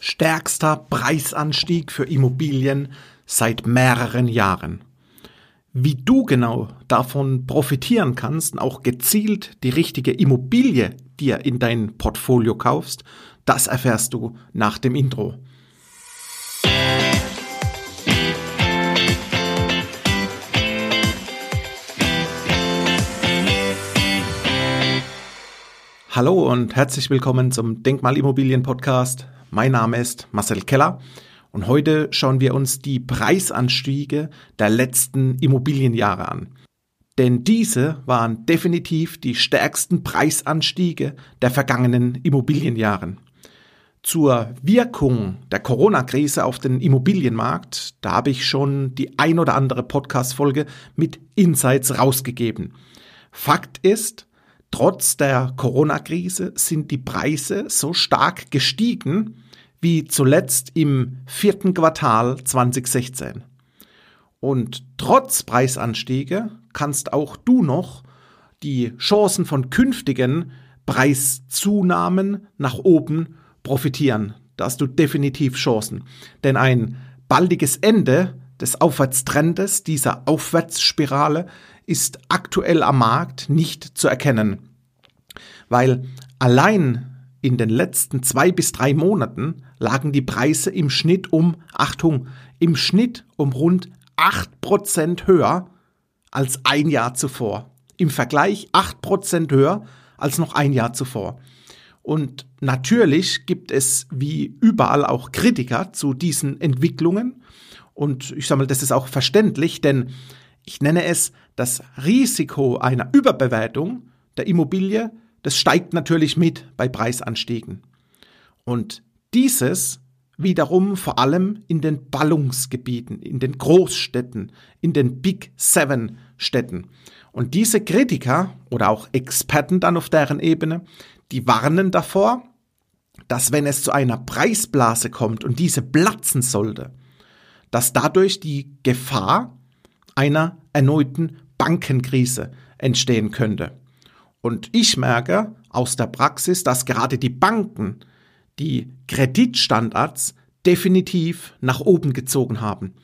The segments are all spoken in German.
stärkster Preisanstieg für Immobilien seit mehreren Jahren. Wie du genau davon profitieren kannst und auch gezielt die richtige Immobilie dir in dein Portfolio kaufst, das erfährst du nach dem Intro. Hallo und herzlich willkommen zum Denkmalimmobilien Podcast. Mein Name ist Marcel Keller und heute schauen wir uns die Preisanstiege der letzten Immobilienjahre an. Denn diese waren definitiv die stärksten Preisanstiege der vergangenen Immobilienjahren. Zur Wirkung der Corona-Krise auf den Immobilienmarkt, da habe ich schon die ein oder andere Podcast-Folge mit Insights rausgegeben. Fakt ist, Trotz der Corona-Krise sind die Preise so stark gestiegen wie zuletzt im vierten Quartal 2016. Und trotz Preisanstiege kannst auch du noch die Chancen von künftigen Preiszunahmen nach oben profitieren. Da hast du definitiv Chancen. Denn ein baldiges Ende des Aufwärtstrendes, dieser Aufwärtsspirale, ist aktuell am Markt nicht zu erkennen. Weil allein in den letzten zwei bis drei Monaten lagen die Preise im Schnitt um, Achtung, im Schnitt um rund acht Prozent höher als ein Jahr zuvor. Im Vergleich acht Prozent höher als noch ein Jahr zuvor. Und natürlich gibt es wie überall auch Kritiker zu diesen Entwicklungen. Und ich sage mal, das ist auch verständlich, denn ich nenne es das Risiko einer Überbewertung der Immobilie, das steigt natürlich mit bei Preisanstiegen. Und dieses wiederum vor allem in den Ballungsgebieten, in den Großstädten, in den Big Seven Städten. Und diese Kritiker oder auch Experten dann auf deren Ebene, die warnen davor, dass wenn es zu einer Preisblase kommt und diese platzen sollte, dass dadurch die Gefahr einer erneuten Bankenkrise entstehen könnte. Und ich merke aus der Praxis, dass gerade die Banken die Kreditstandards definitiv nach oben gezogen haben.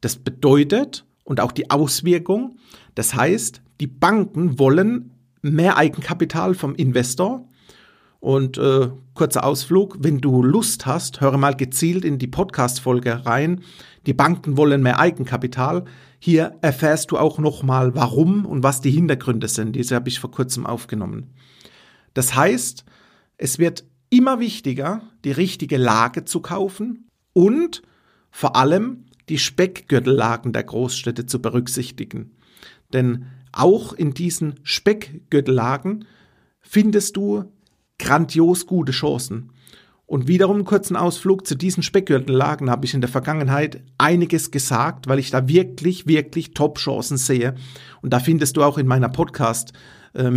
Das bedeutet und auch die Auswirkung, das heißt, die Banken wollen mehr Eigenkapital vom Investor. Und äh, kurzer Ausflug, wenn du Lust hast, höre mal gezielt in die Podcast-Folge rein. Die Banken wollen mehr Eigenkapital. Hier erfährst du auch nochmal, warum und was die Hintergründe sind. Diese habe ich vor kurzem aufgenommen. Das heißt, es wird immer wichtiger, die richtige Lage zu kaufen und vor allem die Speckgürtellagen der Großstädte zu berücksichtigen. Denn auch in diesen Speckgürtellagen findest du grandios gute Chancen. Und wiederum einen kurzen Ausflug zu diesen Speckgürtellagen habe ich in der Vergangenheit einiges gesagt, weil ich da wirklich, wirklich Top-Chancen sehe. Und da findest du auch in meiner Podcast äh,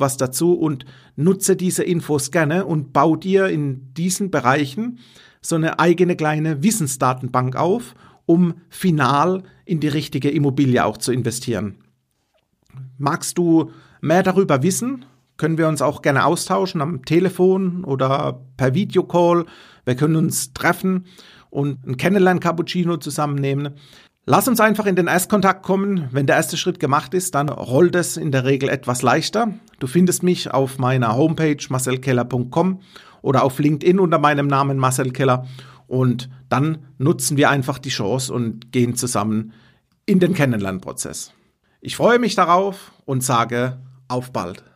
was dazu und nutze diese Infos gerne und bau dir in diesen Bereichen so eine eigene kleine Wissensdatenbank auf, um final in die richtige Immobilie auch zu investieren. Magst du mehr darüber wissen? Können wir uns auch gerne austauschen am Telefon oder per Videocall. Wir können uns treffen und ein Kennenlern-Cappuccino zusammennehmen. Lass uns einfach in den Erstkontakt kommen. Wenn der erste Schritt gemacht ist, dann rollt es in der Regel etwas leichter. Du findest mich auf meiner Homepage marcelkeller.com oder auf LinkedIn unter meinem Namen Marcel Keller. Und dann nutzen wir einfach die Chance und gehen zusammen in den Kennenlernprozess. Ich freue mich darauf und sage auf bald.